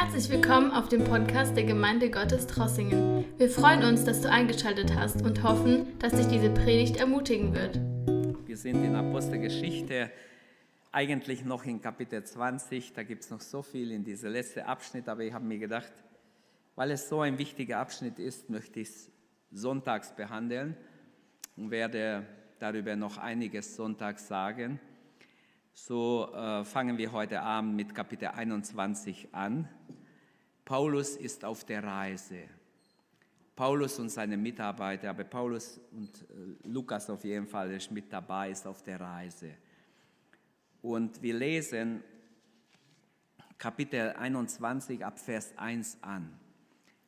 Herzlich willkommen auf dem Podcast der Gemeinde Gottes Trossingen. Wir freuen uns, dass du eingeschaltet hast und hoffen, dass dich diese Predigt ermutigen wird. Wir sind in Apostelgeschichte, eigentlich noch in Kapitel 20. Da gibt es noch so viel in diesem letzten Abschnitt, aber ich habe mir gedacht, weil es so ein wichtiger Abschnitt ist, möchte ich es sonntags behandeln und werde darüber noch einiges sonntags sagen. So äh, fangen wir heute Abend mit Kapitel 21 an. Paulus ist auf der Reise. Paulus und seine Mitarbeiter, aber Paulus und äh, Lukas auf jeden Fall ist mit dabei, ist auf der Reise. Und wir lesen Kapitel 21 ab Vers 1 an.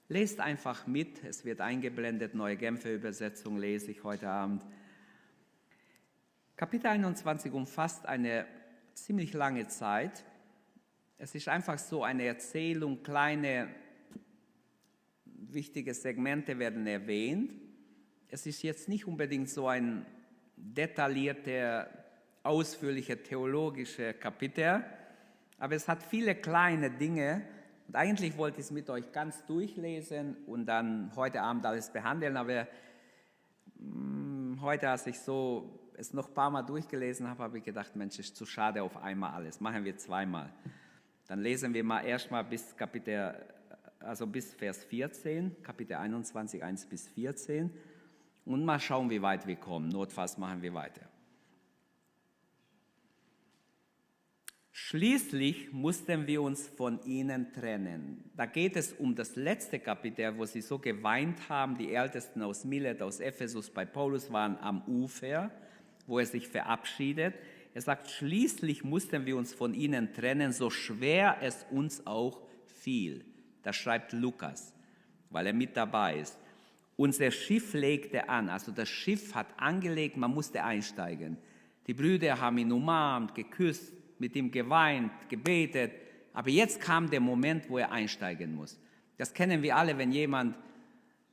Lest einfach mit, es wird eingeblendet, neue Genfer Übersetzung lese ich heute Abend. Kapitel 21 umfasst eine ziemlich lange Zeit. Es ist einfach so eine Erzählung, kleine wichtige Segmente werden erwähnt. Es ist jetzt nicht unbedingt so ein detaillierter, ausführlicher theologischer Kapitel, aber es hat viele kleine Dinge. Und eigentlich wollte ich es mit euch ganz durchlesen und dann heute Abend alles behandeln, aber mh, mm, heute, als ich so es noch ein paar Mal durchgelesen habe, habe ich gedacht, Mensch, ist zu schade auf einmal alles. Machen wir zweimal. Dann lesen wir mal erstmal bis Kapitel, also bis Vers 14, Kapitel 21, 1 bis 14 und mal schauen, wie weit wir kommen. Notfalls machen wir weiter. Schließlich mussten wir uns von ihnen trennen. Da geht es um das letzte Kapitel, wo sie so geweint haben. Die Ältesten aus Milet, aus Ephesus bei Paulus waren am Ufer wo er sich verabschiedet. Er sagt, schließlich mussten wir uns von ihnen trennen, so schwer es uns auch fiel. Das schreibt Lukas, weil er mit dabei ist. Unser Schiff legte an, also das Schiff hat angelegt, man musste einsteigen. Die Brüder haben ihn umarmt, geküsst, mit ihm geweint, gebetet. Aber jetzt kam der Moment, wo er einsteigen muss. Das kennen wir alle, wenn jemand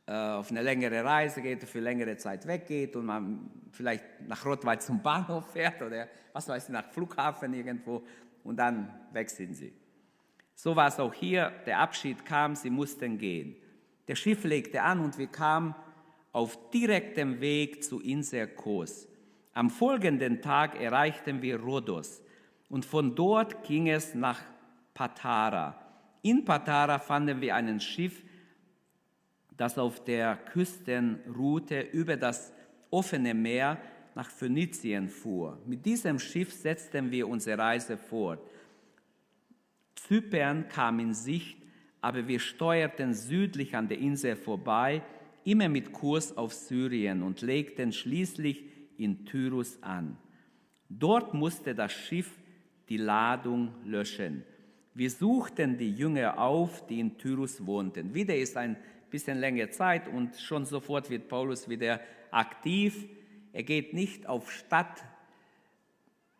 auf eine längere Reise geht, für längere Zeit weggeht und man vielleicht nach Rottweil zum Bahnhof fährt oder was weiß ich, nach Flughafen irgendwo und dann sind sie. So war es auch hier, der Abschied kam, sie mussten gehen. Der Schiff legte an und wir kamen auf direktem Weg zu Insel Kos. Am folgenden Tag erreichten wir Rhodos und von dort ging es nach Patara. In Patara fanden wir ein Schiff, das auf der Küstenroute über das offene Meer nach Phönizien fuhr. Mit diesem Schiff setzten wir unsere Reise fort. Zypern kam in Sicht, aber wir steuerten südlich an der Insel vorbei, immer mit Kurs auf Syrien und legten schließlich in Tyrus an. Dort musste das Schiff die Ladung löschen. Wir suchten die Jünger auf, die in Tyrus wohnten. Wieder ist ein bisschen längere Zeit und schon sofort wird Paulus wieder aktiv. Er geht nicht auf Stadt,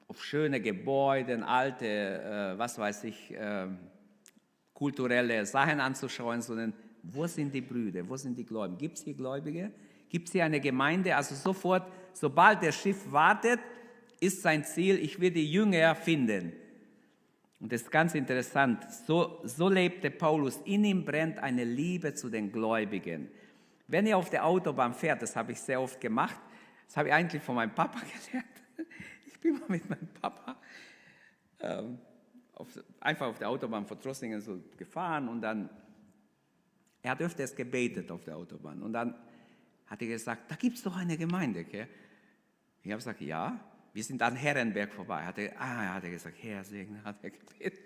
auf schöne Gebäude, alte, äh, was weiß ich, äh, kulturelle Sachen anzuschauen, sondern wo sind die Brüder, wo sind die Gläubigen? Gibt es hier Gläubige? Gibt es hier eine Gemeinde? Also sofort, sobald das Schiff wartet, ist sein Ziel, ich will die Jünger finden. Und das ist ganz interessant. So, so lebte Paulus. In ihm brennt eine Liebe zu den Gläubigen. Wenn ihr auf der Autobahn fährt, das habe ich sehr oft gemacht, das habe ich eigentlich von meinem Papa gelernt. Ich bin mal mit meinem Papa ähm, auf, einfach auf der Autobahn von Trossingen so gefahren und dann, er hat öfters gebetet auf der Autobahn. Und dann hat er gesagt, da gibt es doch eine Gemeinde. Gell? Ich habe gesagt, ja. Wir sind an Herrenberg vorbei. Hat er, ah, hat er gesagt, Herr segne, hat er gebetet.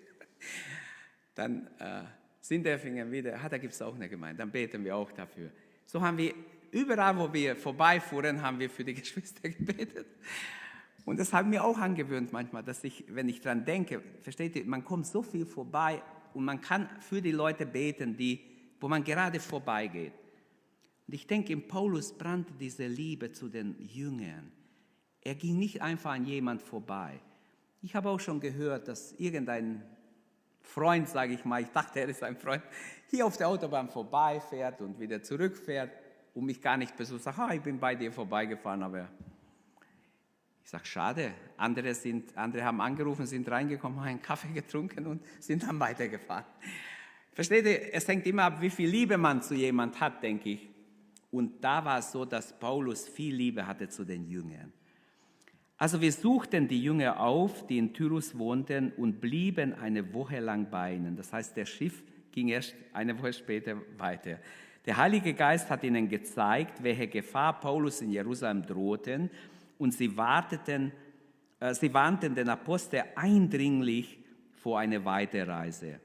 Dann äh, Sinderfingen wieder, hat, da gibt es auch eine Gemeinde, dann beten wir auch dafür. So haben wir überall, wo wir vorbeifuhren, haben wir für die Geschwister gebetet. Und das haben wir auch angewöhnt manchmal, dass ich, wenn ich dran denke, versteht ihr, man kommt so viel vorbei und man kann für die Leute beten, die, wo man gerade vorbeigeht. Und ich denke, in Paulus brannte diese Liebe zu den Jüngern. Er ging nicht einfach an jemand vorbei. Ich habe auch schon gehört, dass irgendein Freund, sage ich mal, ich dachte, er ist ein Freund, hier auf der Autobahn vorbeifährt und wieder zurückfährt und mich gar nicht besucht. Sagt, ah, ich bin bei dir vorbeigefahren, aber ich sage, schade. Andere, sind, andere haben angerufen, sind reingekommen, haben einen Kaffee getrunken und sind dann weitergefahren. Versteht ihr, es hängt immer ab, wie viel Liebe man zu jemand hat, denke ich. Und da war es so, dass Paulus viel Liebe hatte zu den Jüngern. Also wir suchten die Jünger auf, die in Tyrus wohnten und blieben eine Woche lang bei ihnen. Das heißt, der Schiff ging erst eine Woche später weiter. Der Heilige Geist hat ihnen gezeigt, welche Gefahr Paulus in Jerusalem drohten und sie, warteten, äh, sie warnten den Apostel eindringlich vor einer Weiterreise.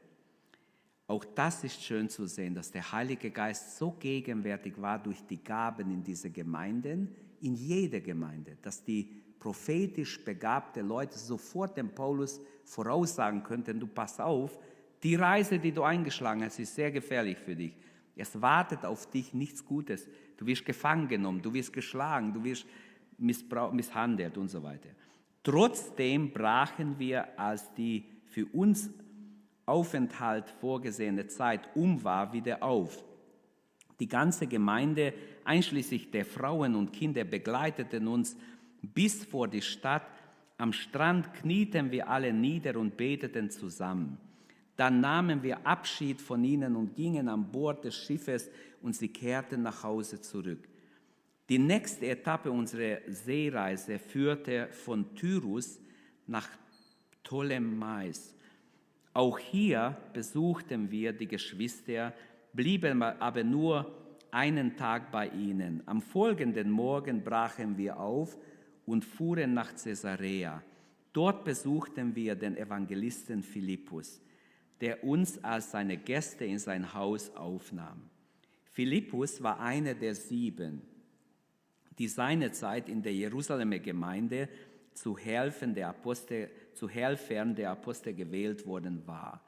Auch das ist schön zu sehen, dass der Heilige Geist so gegenwärtig war durch die Gaben in diese Gemeinden, in jeder Gemeinde, dass die prophetisch begabte Leute sofort dem Paulus voraussagen könnten, du pass auf, die Reise, die du eingeschlagen hast, ist sehr gefährlich für dich. Es wartet auf dich nichts Gutes. Du wirst gefangen genommen, du wirst geschlagen, du wirst misshandelt und so weiter. Trotzdem brachen wir, als die für uns Aufenthalt vorgesehene Zeit um war, wieder auf. Die ganze Gemeinde, einschließlich der Frauen und Kinder, begleiteten uns bis vor die Stadt. Am Strand knieten wir alle nieder und beteten zusammen. Dann nahmen wir Abschied von ihnen und gingen an Bord des Schiffes und sie kehrten nach Hause zurück. Die nächste Etappe unserer Seereise führte von Tyrus nach Ptolemais. Auch hier besuchten wir die Geschwister, blieben aber nur einen Tag bei ihnen. Am folgenden Morgen brachen wir auf und fuhren nach Caesarea. Dort besuchten wir den Evangelisten Philippus, der uns als seine Gäste in sein Haus aufnahm. Philippus war einer der sieben, die seinerzeit in der Jerusalemer Gemeinde zu helfen der Apostel zu Helfern der Apostel gewählt worden war.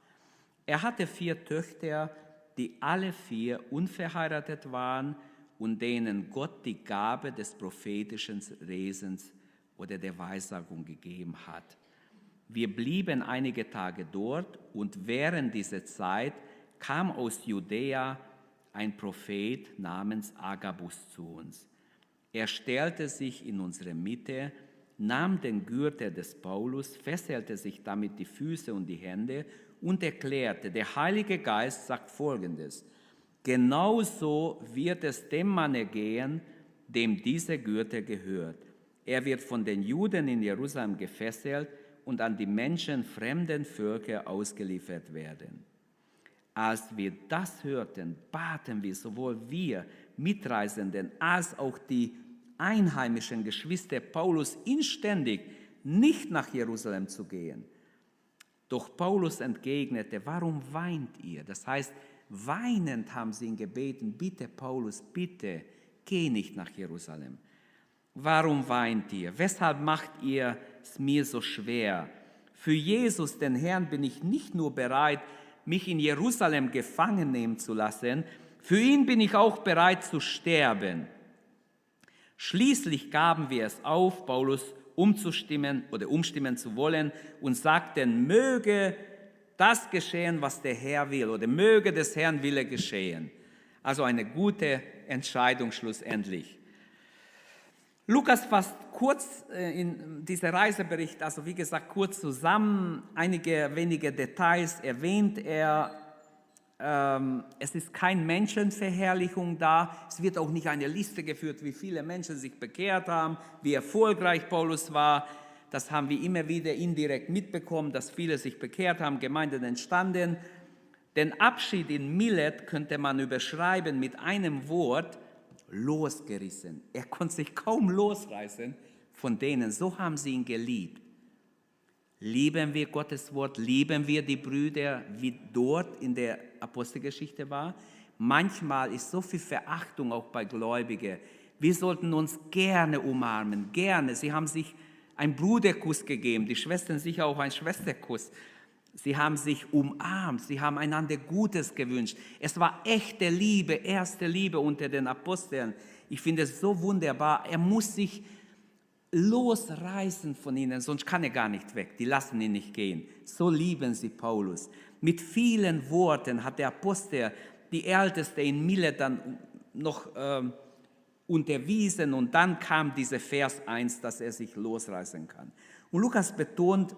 Er hatte vier Töchter, die alle vier unverheiratet waren und denen Gott die Gabe des prophetischen Resens oder der Weissagung gegeben hat. Wir blieben einige Tage dort und während dieser Zeit kam aus Judäa ein Prophet namens Agabus zu uns. Er stellte sich in unsere Mitte nahm den Gürtel des Paulus, fesselte sich damit die Füße und die Hände und erklärte, der Heilige Geist sagt Folgendes, genauso wird es dem Mann ergehen, dem dieser Gürtel gehört. Er wird von den Juden in Jerusalem gefesselt und an die Menschen fremden Völker ausgeliefert werden. Als wir das hörten, baten wir sowohl wir Mitreisenden als auch die einheimischen Geschwister Paulus inständig, nicht nach Jerusalem zu gehen. Doch Paulus entgegnete, warum weint ihr? Das heißt, weinend haben sie ihn gebeten, bitte Paulus, bitte, geh nicht nach Jerusalem. Warum weint ihr? Weshalb macht ihr es mir so schwer? Für Jesus, den Herrn, bin ich nicht nur bereit, mich in Jerusalem gefangen nehmen zu lassen, für ihn bin ich auch bereit zu sterben. Schließlich gaben wir es auf, Paulus umzustimmen oder umstimmen zu wollen und sagten, möge das geschehen, was der Herr will oder möge des Herrn Wille geschehen. Also eine gute Entscheidung schlussendlich. Lukas fasst kurz äh, in dieser Reisebericht, also wie gesagt, kurz zusammen. Einige wenige Details erwähnt er ähm, es ist keine Menschenverherrlichung da. Es wird auch nicht eine Liste geführt, wie viele Menschen sich bekehrt haben, wie erfolgreich Paulus war. Das haben wir immer wieder indirekt mitbekommen, dass viele sich bekehrt haben, Gemeinden entstanden. Den Abschied in Milet könnte man überschreiben mit einem Wort, losgerissen. Er konnte sich kaum losreißen von denen. So haben sie ihn geliebt. Lieben wir Gottes Wort? Lieben wir die Brüder, wie dort in der Apostelgeschichte war? Manchmal ist so viel Verachtung auch bei Gläubigen. Wir sollten uns gerne umarmen, gerne. Sie haben sich einen Bruderkuss gegeben, die Schwestern sicher auch einen Schwesterkuss. Sie haben sich umarmt, sie haben einander Gutes gewünscht. Es war echte Liebe, erste Liebe unter den Aposteln. Ich finde es so wunderbar. Er muss sich losreißen von ihnen, sonst kann er gar nicht weg. Die lassen ihn nicht gehen. So lieben sie Paulus. Mit vielen Worten hat der Apostel die Älteste in Milet dann noch äh, unterwiesen und dann kam dieser Vers 1, dass er sich losreißen kann. Und Lukas betont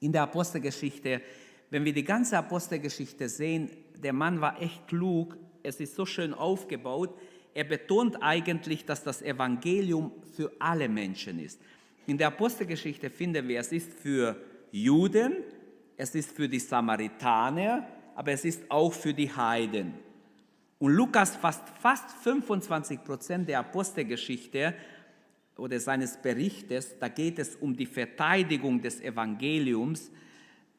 in der Apostelgeschichte, wenn wir die ganze Apostelgeschichte sehen, der Mann war echt klug, es ist so schön aufgebaut. Er betont eigentlich, dass das Evangelium für alle Menschen ist. In der Apostelgeschichte finden wir, es ist für Juden, es ist für die Samaritaner, aber es ist auch für die Heiden. Und Lukas fasst fast 25 Prozent der Apostelgeschichte oder seines Berichtes, da geht es um die Verteidigung des Evangeliums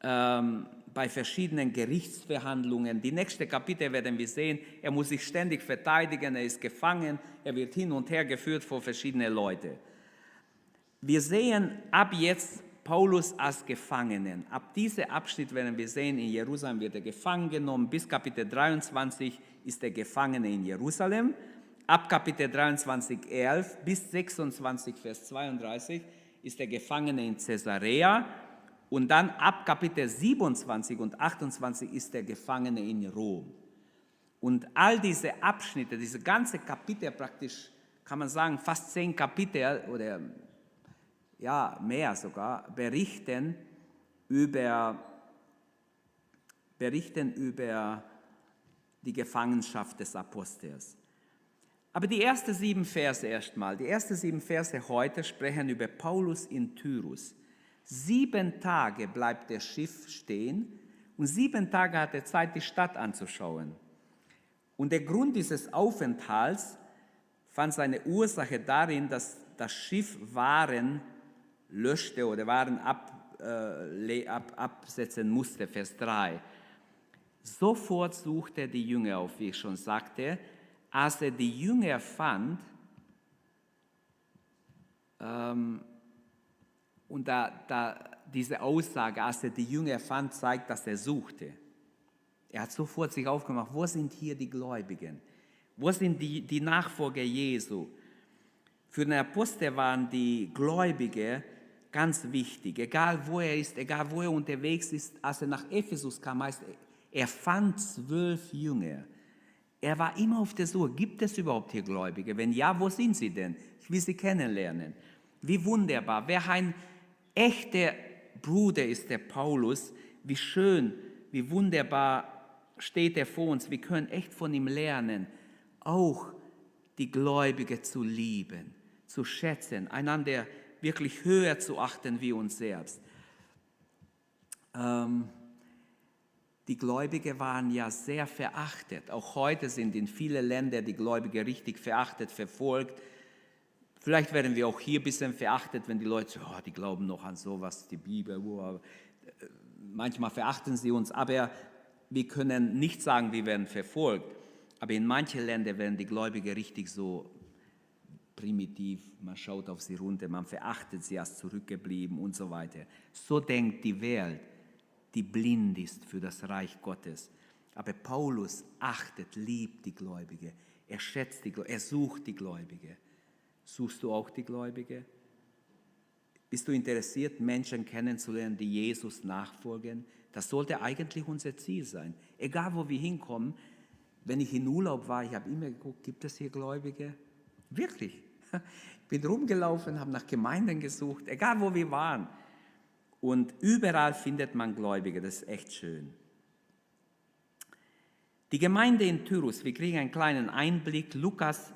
ähm, bei verschiedenen Gerichtsverhandlungen. Die nächste Kapitel werden wir sehen, er muss sich ständig verteidigen, er ist gefangen, er wird hin und her geführt vor verschiedene Leute. Wir sehen ab jetzt Paulus als Gefangenen. Ab diesem Abschnitt werden wir sehen, in Jerusalem wird er gefangen genommen. Bis Kapitel 23 ist er Gefangene in Jerusalem. Ab Kapitel 23, 11 bis 26, Vers 32 ist er Gefangene in Caesarea. Und dann ab Kapitel 27 und 28 ist der Gefangene in Rom. Und all diese Abschnitte, diese ganze Kapitel praktisch, kann man sagen, fast zehn Kapitel oder ja, mehr sogar, berichten über, berichten über die Gefangenschaft des Apostels. Aber die ersten sieben Verse erstmal, die ersten sieben Verse heute sprechen über Paulus in Tyrus. Sieben Tage bleibt das Schiff stehen und sieben Tage hat er Zeit, die Stadt anzuschauen. Und der Grund dieses Aufenthalts fand seine Ursache darin, dass das Schiff Waren löschte oder Waren ab, äh, ab, absetzen musste, Vers 3. Sofort suchte er die Jünger auf, wie ich schon sagte. Als er die Jünger fand, ähm, und da, da diese Aussage, als er die Jünger fand, zeigt, dass er suchte. Er hat sofort sich aufgemacht, wo sind hier die Gläubigen? Wo sind die, die Nachfolger Jesu? Für den Apostel waren die Gläubige ganz wichtig. Egal wo er ist, egal wo er unterwegs ist, als er nach Ephesus kam, heißt er fand zwölf Jünger. Er war immer auf der Suche, gibt es überhaupt hier Gläubige? Wenn ja, wo sind sie denn? Ich will sie kennenlernen. Wie wunderbar. Wer ein echter Bruder ist der Paulus. Wie schön, wie wunderbar steht er vor uns. Wir können echt von ihm lernen, auch die Gläubige zu lieben, zu schätzen, einander wirklich höher zu achten wie uns selbst. Ähm, die Gläubige waren ja sehr verachtet. Auch heute sind in vielen Ländern die Gläubige richtig verachtet, verfolgt. Vielleicht werden wir auch hier ein bisschen verachtet, wenn die Leute sagen, oh, die glauben noch an sowas, die Bibel. Wow. Manchmal verachten sie uns, aber wir können nicht sagen, wir werden verfolgt. Aber in manchen Ländern werden die Gläubigen richtig so primitiv, man schaut auf sie runter, man verachtet sie als zurückgeblieben und so weiter. So denkt die Welt, die blind ist für das Reich Gottes. Aber Paulus achtet, liebt die Gläubige, er schätzt die Gläubige, er sucht die Gläubige. Suchst du auch die Gläubige? Bist du interessiert, Menschen kennenzulernen, die Jesus nachfolgen? Das sollte eigentlich unser Ziel sein. Egal, wo wir hinkommen, wenn ich in Urlaub war, ich habe immer geguckt, gibt es hier Gläubige? Wirklich. Ich bin rumgelaufen, habe nach Gemeinden gesucht, egal wo wir waren. Und überall findet man Gläubige, das ist echt schön. Die Gemeinde in Tyrus, wir kriegen einen kleinen Einblick. Lukas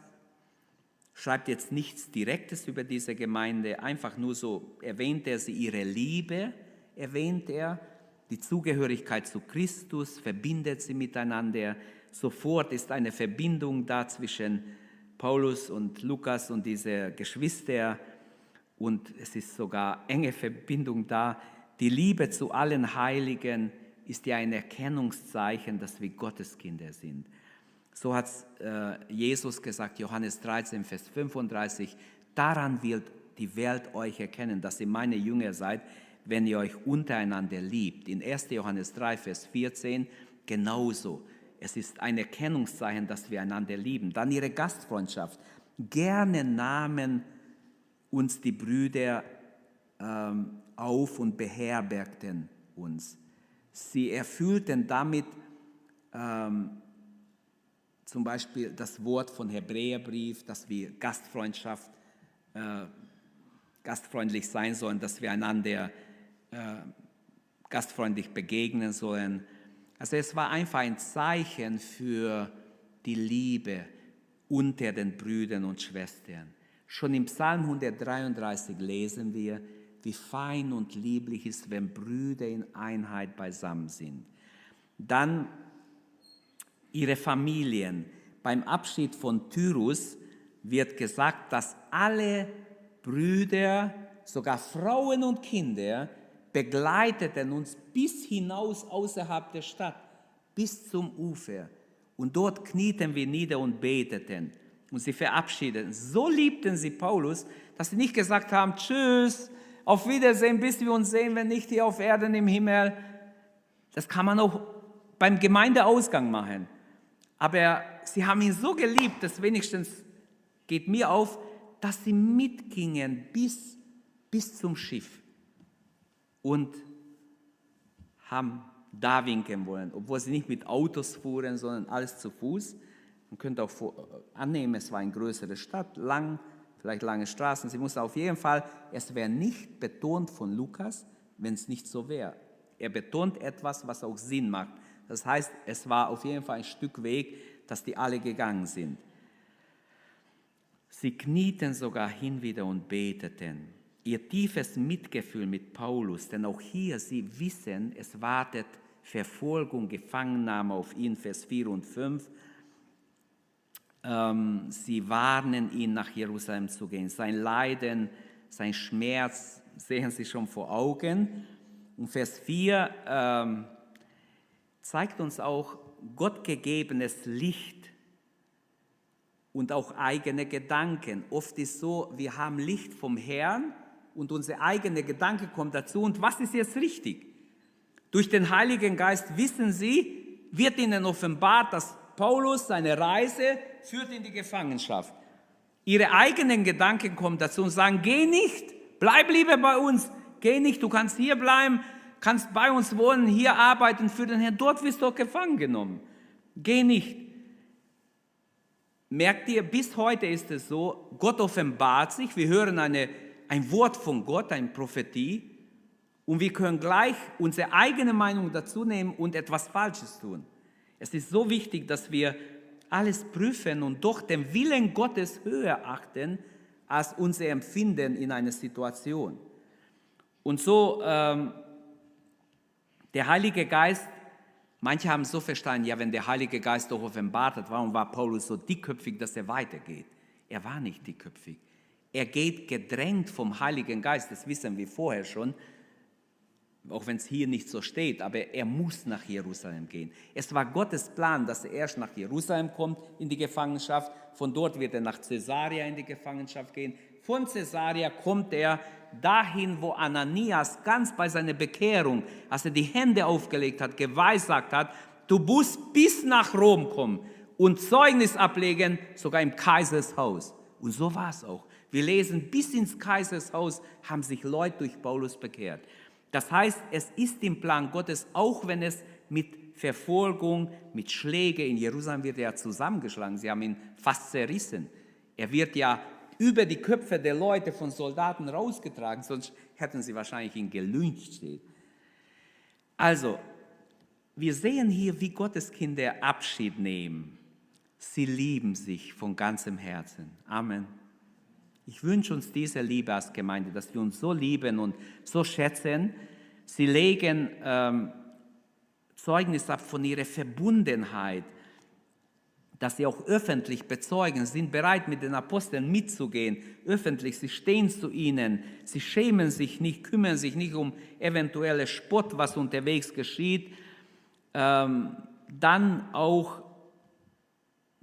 schreibt jetzt nichts Direktes über diese Gemeinde, einfach nur so erwähnt er sie ihre Liebe, erwähnt er die Zugehörigkeit zu Christus, verbindet sie miteinander. Sofort ist eine Verbindung da zwischen Paulus und Lukas und diese Geschwister und es ist sogar enge Verbindung da. Die Liebe zu allen Heiligen ist ja ein Erkennungszeichen, dass wir Gotteskinder sind. So hat äh, Jesus gesagt, Johannes 13, Vers 35, daran wird die Welt euch erkennen, dass ihr meine Jünger seid, wenn ihr euch untereinander liebt. In 1. Johannes 3, Vers 14 genauso. Es ist ein Erkennungszeichen, dass wir einander lieben. Dann ihre Gastfreundschaft. Gerne nahmen uns die Brüder ähm, auf und beherbergten uns. Sie erfüllten damit ähm, zum Beispiel das Wort von Hebräerbrief, dass wir Gastfreundschaft, äh, gastfreundlich sein sollen, dass wir einander äh, gastfreundlich begegnen sollen. Also es war einfach ein Zeichen für die Liebe unter den Brüdern und Schwestern. Schon im Psalm 133 lesen wir, wie fein und lieblich ist, wenn Brüder in Einheit beisammen sind. Dann ihre Familien. Beim Abschied von Tyrus wird gesagt, dass alle Brüder, sogar Frauen und Kinder, begleiteten uns bis hinaus außerhalb der Stadt, bis zum Ufer. Und dort knieten wir nieder und beteten und sie verabschiedeten. So liebten sie Paulus, dass sie nicht gesagt haben, tschüss, auf Wiedersehen, bis wir uns sehen, wenn nicht hier auf Erden im Himmel. Das kann man auch beim Gemeindeausgang machen. Aber sie haben ihn so geliebt, dass wenigstens geht mir auf, dass sie mitgingen bis, bis zum Schiff und haben da winken wollen, obwohl sie nicht mit Autos fuhren, sondern alles zu Fuß. Man könnte auch annehmen, es war eine größere Stadt, lang, vielleicht lange Straßen. Sie mussten auf jeden Fall, es wäre nicht betont von Lukas, wenn es nicht so wäre. Er betont etwas, was auch Sinn macht. Das heißt, es war auf jeden Fall ein Stück Weg, dass die alle gegangen sind. Sie knieten sogar hin wieder und beteten. Ihr tiefes Mitgefühl mit Paulus, denn auch hier, sie wissen, es wartet Verfolgung, Gefangennahme auf ihn, Vers 4 und 5. Ähm, sie warnen ihn, nach Jerusalem zu gehen. Sein Leiden, sein Schmerz sehen sie schon vor Augen. Und Vers 4 ähm, zeigt uns auch gottgegebenes Licht und auch eigene Gedanken. Oft ist so, wir haben Licht vom Herrn und unser eigener Gedanke kommt dazu. Und was ist jetzt richtig? Durch den Heiligen Geist wissen sie, wird ihnen offenbart, dass Paulus seine Reise führt in die Gefangenschaft. Ihre eigenen Gedanken kommen dazu und sagen, geh nicht, bleib lieber bei uns, geh nicht, du kannst hier bleiben, kannst bei uns wohnen, hier arbeiten für den Herrn, dort wirst du auch gefangen genommen. Geh nicht. Merkt ihr, bis heute ist es so, Gott offenbart sich, wir hören eine, ein Wort von Gott, eine Prophetie, und wir können gleich unsere eigene Meinung dazu nehmen und etwas Falsches tun. Es ist so wichtig, dass wir alles prüfen und doch den Willen Gottes höher achten als unser Empfinden in einer Situation. Und so, ähm, der Heilige Geist, manche haben so verstanden, ja, wenn der Heilige Geist doch offenbart hat, warum war Paulus so dickköpfig, dass er weitergeht? Er war nicht dickköpfig. Er geht gedrängt vom Heiligen Geist, das wissen wir vorher schon, auch wenn es hier nicht so steht, aber er muss nach Jerusalem gehen. Es war Gottes Plan, dass er erst nach Jerusalem kommt in die Gefangenschaft, von dort wird er nach Caesarea in die Gefangenschaft gehen. Von Caesarea kommt er dahin, wo Ananias ganz bei seiner Bekehrung, als er die Hände aufgelegt hat, geweissagt hat, du musst bis nach Rom kommen und Zeugnis ablegen, sogar im Kaisershaus. Und so war es auch. Wir lesen, bis ins Kaisershaus haben sich Leute durch Paulus bekehrt. Das heißt, es ist im Plan Gottes, auch wenn es mit Verfolgung, mit Schläge in Jerusalem wird er zusammengeschlagen. Sie haben ihn fast zerrissen. Er wird ja über die Köpfe der Leute von Soldaten rausgetragen, sonst hätten sie wahrscheinlich ihn gelyncht. Also, wir sehen hier, wie Gottes Kinder Abschied nehmen. Sie lieben sich von ganzem Herzen. Amen. Ich wünsche uns diese Liebe als Gemeinde, dass wir uns so lieben und so schätzen. Sie legen ähm, Zeugnis ab von ihrer Verbundenheit, dass sie auch öffentlich bezeugen, sind bereit, mit den Aposteln mitzugehen, öffentlich, sie stehen zu ihnen, sie schämen sich nicht, kümmern sich nicht um eventuelle Spott, was unterwegs geschieht. Ähm, dann auch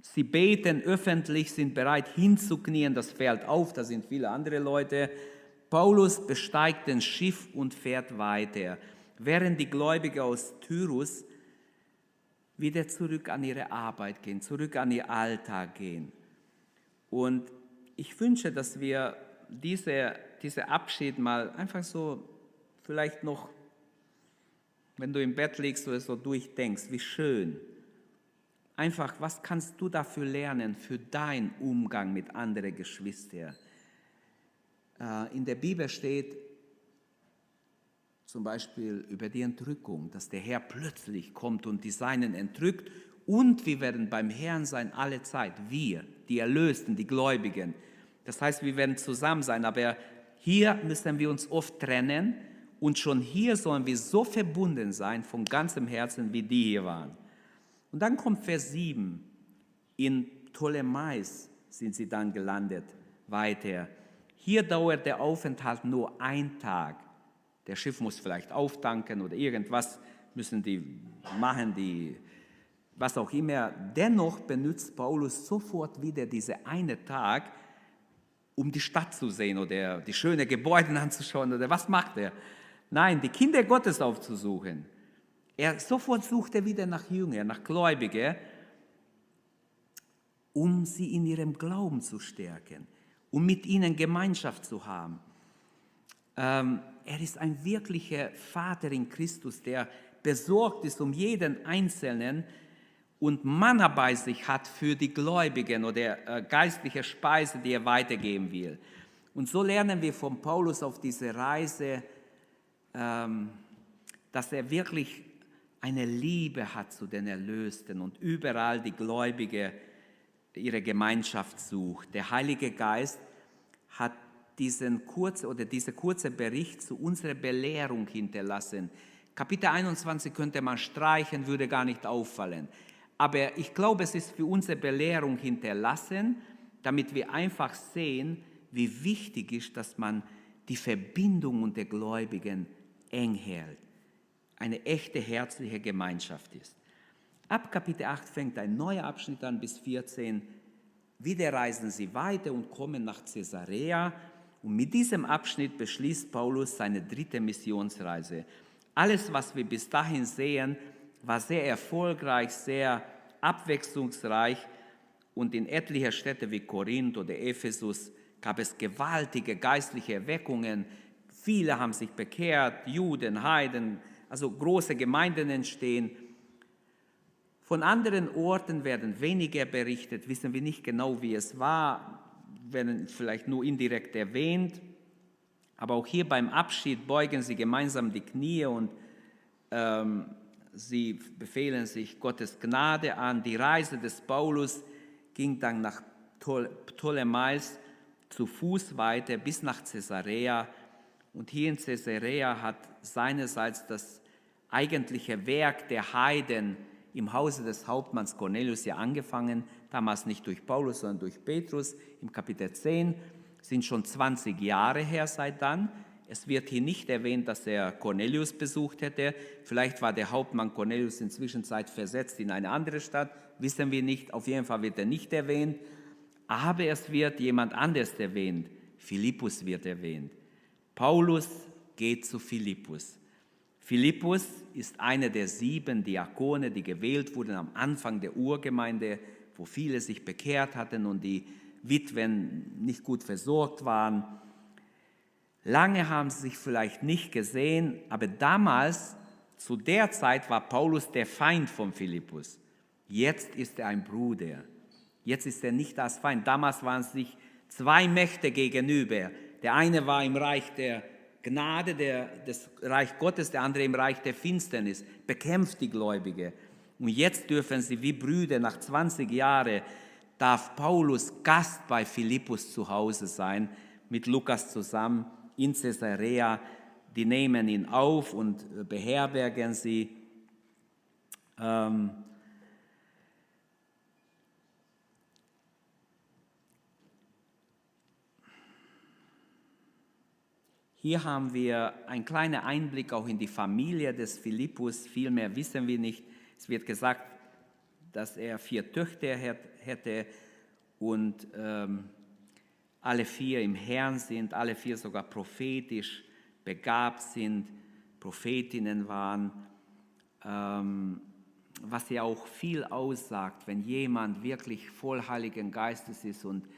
Sie beten öffentlich, sind bereit hinzuknien, das fällt auf, da sind viele andere Leute. Paulus besteigt den Schiff und fährt weiter, während die Gläubigen aus Tyrus wieder zurück an ihre Arbeit gehen, zurück an ihr Alltag gehen. Und ich wünsche, dass wir diese, diese Abschied mal einfach so vielleicht noch, wenn du im Bett liegst oder so durchdenkst, wie schön Einfach, was kannst du dafür lernen für deinen Umgang mit anderen Geschwistern? Äh, in der Bibel steht, zum Beispiel über die Entrückung, dass der Herr plötzlich kommt und die Seinen entrückt und wir werden beim Herrn sein alle Zeit. Wir, die Erlösten, die Gläubigen. Das heißt, wir werden zusammen sein, aber hier müssen wir uns oft trennen und schon hier sollen wir so verbunden sein von ganzem Herzen, wie die hier waren. Und dann kommt Vers 7. In Ptolemais sind sie dann gelandet weiter. Hier dauert der Aufenthalt nur ein Tag. Der Schiff muss vielleicht auftanken oder irgendwas müssen die machen, die, was auch immer. Dennoch benutzt Paulus sofort wieder diese eine Tag, um die Stadt zu sehen oder die schönen Gebäude anzuschauen oder was macht er? Nein, die Kinder Gottes aufzusuchen. Er sofort sucht er wieder nach Jüngern, nach Gläubigen, um sie in ihrem Glauben zu stärken, um mit ihnen Gemeinschaft zu haben. Ähm, er ist ein wirklicher Vater in Christus, der besorgt ist um jeden Einzelnen und Manna bei sich hat für die Gläubigen oder äh, geistliche Speise, die er weitergeben will. Und so lernen wir von Paulus auf diese Reise, ähm, dass er wirklich eine Liebe hat zu den Erlösten und überall die Gläubige ihre Gemeinschaft sucht. Der Heilige Geist hat diesen kurz, oder dieser kurze Bericht zu unserer Belehrung hinterlassen. Kapitel 21 könnte man streichen, würde gar nicht auffallen. Aber ich glaube, es ist für unsere Belehrung hinterlassen, damit wir einfach sehen, wie wichtig ist, dass man die Verbindung unter Gläubigen eng hält. Eine echte herzliche Gemeinschaft ist. Ab Kapitel 8 fängt ein neuer Abschnitt an bis 14. Wieder reisen sie weiter und kommen nach Caesarea. Und mit diesem Abschnitt beschließt Paulus seine dritte Missionsreise. Alles, was wir bis dahin sehen, war sehr erfolgreich, sehr abwechslungsreich. Und in etlichen Städten wie Korinth oder Ephesus gab es gewaltige geistliche Erweckungen. Viele haben sich bekehrt, Juden, Heiden, also große Gemeinden entstehen. Von anderen Orten werden weniger berichtet, wissen wir nicht genau, wie es war, werden vielleicht nur indirekt erwähnt. Aber auch hier beim Abschied beugen sie gemeinsam die Knie und ähm, sie befehlen sich Gottes Gnade an. Die Reise des Paulus ging dann nach Ptolemais zu Fuß weiter bis nach Caesarea. Und hier in Caesarea hat seinerseits das eigentliche Werk der Heiden im Hause des Hauptmanns Cornelius ja angefangen, damals nicht durch Paulus, sondern durch Petrus im Kapitel 10, sind schon 20 Jahre her seit dann. Es wird hier nicht erwähnt, dass er Cornelius besucht hätte. Vielleicht war der Hauptmann Cornelius inzwischen Zeit versetzt in eine andere Stadt, wissen wir nicht. Auf jeden Fall wird er nicht erwähnt. Aber es wird jemand anders erwähnt. Philippus wird erwähnt. Paulus geht zu Philippus. Philippus ist einer der sieben Diakone, die gewählt wurden am Anfang der Urgemeinde, wo viele sich bekehrt hatten und die Witwen nicht gut versorgt waren. Lange haben sie sich vielleicht nicht gesehen, aber damals, zu der Zeit, war Paulus der Feind von Philippus. Jetzt ist er ein Bruder. Jetzt ist er nicht das Feind. Damals waren es sich zwei Mächte gegenüber. Der eine war im Reich der Gnade, der, des Reich Gottes, der andere im Reich der Finsternis. Bekämpft die Gläubige. Und jetzt dürfen sie wie Brüder nach 20 Jahren darf Paulus Gast bei Philippus zu Hause sein, mit Lukas zusammen in Caesarea. Die nehmen ihn auf und beherbergen sie. Ähm, Hier haben wir einen kleinen Einblick auch in die Familie des Philippus. Viel mehr wissen wir nicht. Es wird gesagt, dass er vier Töchter hätte und ähm, alle vier im Herrn sind, alle vier sogar prophetisch begabt sind, Prophetinnen waren, ähm, was ja auch viel aussagt, wenn jemand wirklich voll Heiligen Geistes ist und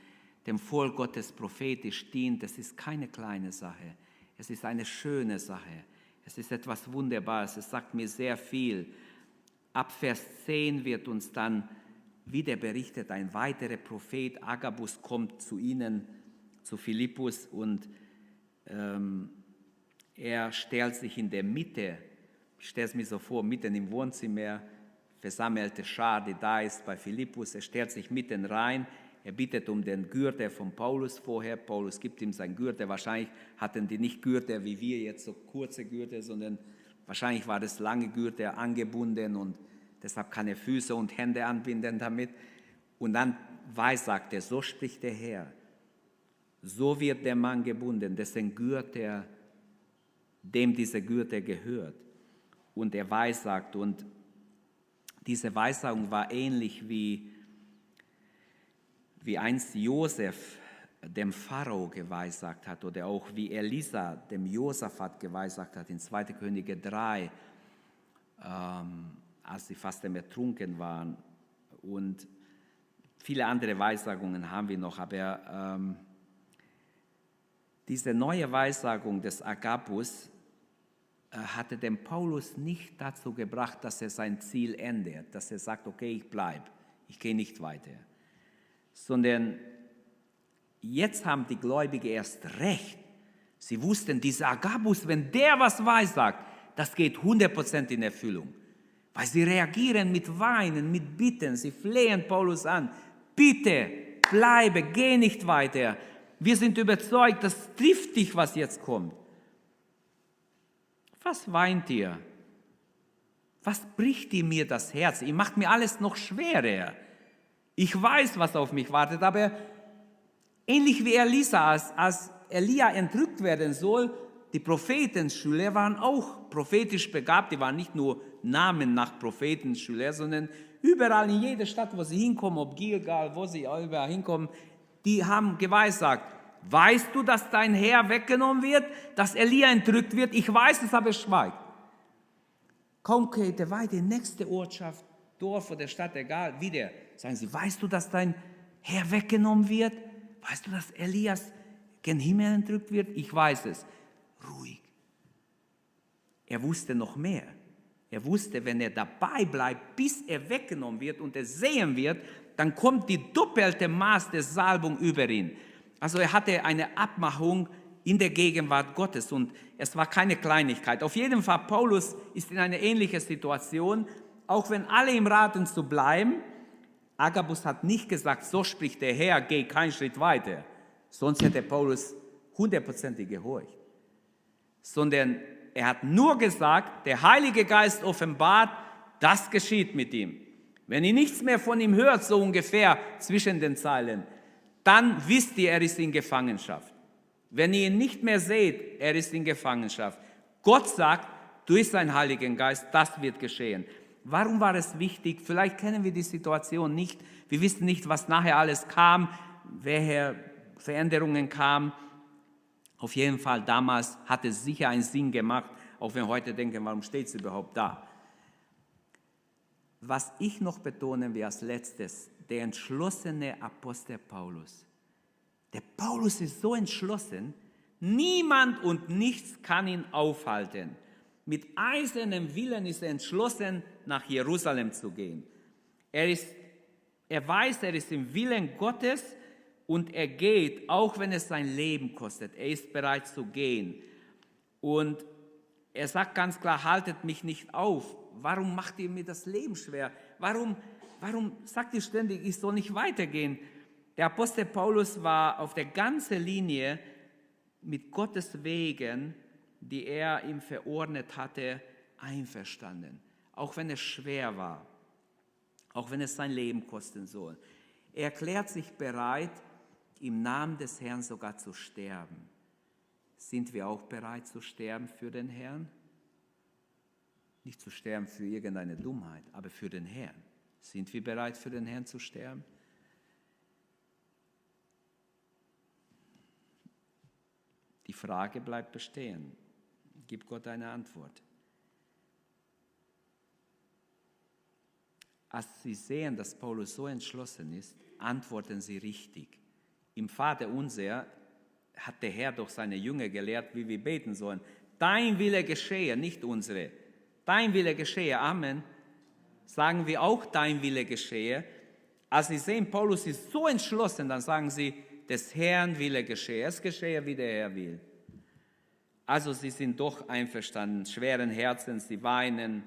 dem Volk Gottes prophetisch dient, das ist keine kleine Sache. Es ist eine schöne Sache. Es ist etwas Wunderbares. Es sagt mir sehr viel. Ab Vers 10 wird uns dann wieder berichtet, ein weiterer Prophet, Agabus, kommt zu ihnen, zu Philippus und ähm, er stellt sich in der Mitte, ich stelle es mir so vor, mitten im Wohnzimmer, versammelte Schar, die da ist bei Philippus, er stellt sich mitten rein, er bittet um den Gürtel von Paulus vorher. Paulus gibt ihm sein Gürtel. Wahrscheinlich hatten die nicht Gürtel wie wir jetzt so kurze Gürtel, sondern wahrscheinlich war das lange Gürtel angebunden und deshalb kann er Füße und Hände anbinden damit. Und dann weissagt er, so spricht der Herr. So wird der Mann gebunden, dessen Gürtel, dem diese Gürtel gehört. Und er weissagt. Und diese Weissagung war ähnlich wie wie einst Josef dem Pharao geweissagt hat oder auch wie Elisa dem Josaphat geweissagt hat in 2. Könige 3, ähm, als sie fast ertrunken waren. Und viele andere Weissagungen haben wir noch, aber ähm, diese neue Weissagung des Agabus äh, hatte den Paulus nicht dazu gebracht, dass er sein Ziel ändert, dass er sagt, okay, ich bleibe, ich gehe nicht weiter sondern jetzt haben die Gläubigen erst recht. Sie wussten, dieser Agabus, wenn der was weiß, sagt, das geht 100% in Erfüllung. Weil sie reagieren mit Weinen, mit Bitten, sie flehen Paulus an, bitte, bleibe, geh nicht weiter. Wir sind überzeugt, das trifft dich, was jetzt kommt. Was weint ihr? Was bricht ihr mir das Herz? Ihr macht mir alles noch schwerer. Ich weiß, was auf mich wartet, aber ähnlich wie Elisa, als, als Elia entrückt werden soll, die Prophetenschüler waren auch prophetisch begabt, die waren nicht nur Namen nach Prophetenschüler, sondern überall in jeder Stadt, wo sie hinkommen, ob Gilgal, wo sie überall hinkommen, die haben geweissagt, weißt du, dass dein Herr weggenommen wird, dass Elia entrückt wird? Ich weiß es, aber schweigt. Kaum geht er weiter, nächste Ortschaft, Dorf oder Stadt, egal, wieder Sagen sie, weißt du, dass dein Herr weggenommen wird? Weißt du, dass Elias gen Himmel entrückt wird? Ich weiß es. Ruhig. Er wusste noch mehr. Er wusste, wenn er dabei bleibt, bis er weggenommen wird und er sehen wird, dann kommt die doppelte Maß der Salbung über ihn. Also er hatte eine Abmachung in der Gegenwart Gottes und es war keine Kleinigkeit. Auf jeden Fall, Paulus ist in einer ähnlichen Situation, auch wenn alle ihm raten zu bleiben, Agabus hat nicht gesagt, so spricht der Herr, geh keinen Schritt weiter. Sonst hätte Paulus hundertprozentig gehorcht. Sondern er hat nur gesagt, der Heilige Geist offenbart, das geschieht mit ihm. Wenn ihr nichts mehr von ihm hört, so ungefähr zwischen den Zeilen, dann wisst ihr, er ist in Gefangenschaft. Wenn ihr ihn nicht mehr seht, er ist in Gefangenschaft. Gott sagt durch seinen Heiligen Geist, das wird geschehen. Warum war es wichtig? Vielleicht kennen wir die Situation nicht. Wir wissen nicht, was nachher alles kam, welche Veränderungen kamen. Auf jeden Fall damals hat es sicher einen Sinn gemacht, auch wenn wir heute denken, warum steht es überhaupt da? Was ich noch betonen will als letztes, der entschlossene Apostel Paulus. Der Paulus ist so entschlossen, niemand und nichts kann ihn aufhalten. Mit eisernem Willen ist er entschlossen, nach Jerusalem zu gehen. Er, ist, er weiß, er ist im Willen Gottes und er geht, auch wenn es sein Leben kostet. Er ist bereit zu gehen. Und er sagt ganz klar, haltet mich nicht auf. Warum macht ihr mir das Leben schwer? Warum, warum sagt ihr ständig, ich soll nicht weitergehen? Der Apostel Paulus war auf der ganzen Linie mit Gottes Wegen die er ihm verordnet hatte, einverstanden. Auch wenn es schwer war, auch wenn es sein Leben kosten soll. Er erklärt sich bereit, im Namen des Herrn sogar zu sterben. Sind wir auch bereit zu sterben für den Herrn? Nicht zu sterben für irgendeine Dummheit, aber für den Herrn. Sind wir bereit für den Herrn zu sterben? Die Frage bleibt bestehen. Gib Gott eine Antwort. Als sie sehen, dass Paulus so entschlossen ist, antworten sie richtig. Im Vater unser hat der Herr durch seine Jünger gelehrt, wie wir beten sollen. Dein Wille geschehe, nicht unsere. Dein Wille geschehe. Amen. Sagen wir auch, dein Wille geschehe. Als sie sehen, Paulus ist so entschlossen, dann sagen sie, des Herrn Wille geschehe. Es geschehe, wie der Herr will. Also sie sind doch einverstanden, schweren Herzens, sie weinen,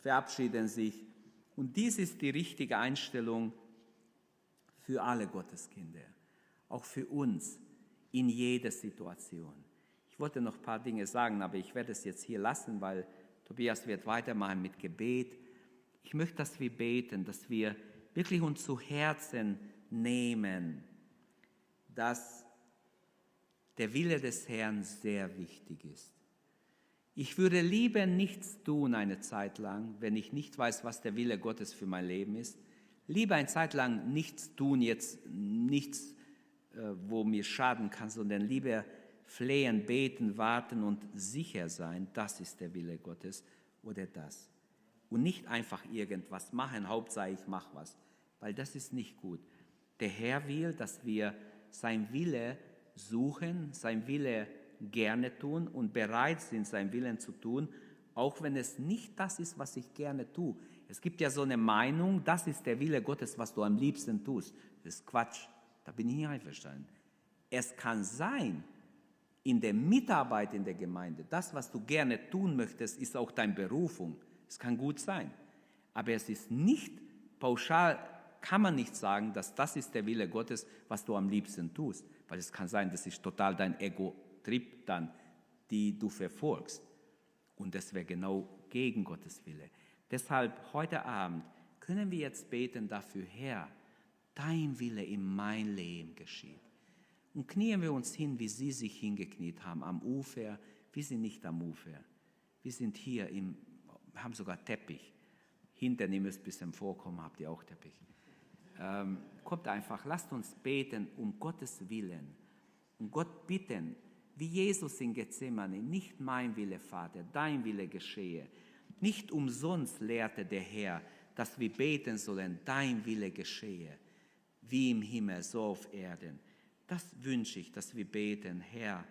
verabschieden sich. Und dies ist die richtige Einstellung für alle Gotteskinder, auch für uns in jeder Situation. Ich wollte noch ein paar Dinge sagen, aber ich werde es jetzt hier lassen, weil Tobias wird weitermachen mit Gebet. Ich möchte, dass wir beten, dass wir wirklich uns zu Herzen nehmen, dass der Wille des Herrn sehr wichtig ist. Ich würde lieber nichts tun eine Zeit lang, wenn ich nicht weiß, was der Wille Gottes für mein Leben ist. Lieber eine Zeit lang nichts tun, jetzt nichts, äh, wo mir schaden kann, sondern lieber flehen, beten, warten und sicher sein, das ist der Wille Gottes oder das. Und nicht einfach irgendwas machen, Hauptsache ich mache was, weil das ist nicht gut. Der Herr will, dass wir sein Wille suchen, sein Wille gerne tun und bereit sind, sein Willen zu tun, auch wenn es nicht das ist, was ich gerne tue. Es gibt ja so eine Meinung, das ist der Wille Gottes, was du am liebsten tust. Das ist Quatsch. Da bin ich nicht einverstanden. Es kann sein, in der Mitarbeit in der Gemeinde, das, was du gerne tun möchtest, ist auch deine Berufung. Es kann gut sein. Aber es ist nicht pauschal, kann man nicht sagen, dass das ist der Wille Gottes, was du am liebsten tust. Weil es kann sein, das ist total dein Ego-Trip dann, die du verfolgst. Und das wäre genau gegen Gottes Wille. Deshalb heute Abend können wir jetzt beten dafür, Herr, dein Wille in mein Leben geschieht. Und knien wir uns hin, wie sie sich hingekniet haben, am Ufer. Wir sind nicht am Ufer. Wir sind hier, im, haben sogar Teppich. Hinten, ihr müsst ein bisschen vorkommen, habt ihr auch Teppich. Ähm, kommt einfach, lasst uns beten um Gottes Willen. Und Gott bitten, wie Jesus in Gethsemane, nicht mein Wille, Vater, dein Wille geschehe. Nicht umsonst lehrte der Herr, dass wir beten sollen, dein Wille geschehe, wie im Himmel, so auf Erden. Das wünsche ich, dass wir beten, Herr,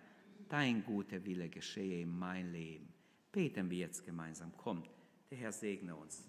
dein guter Wille geschehe in mein Leben. Beten wir jetzt gemeinsam. Kommt, der Herr segne uns.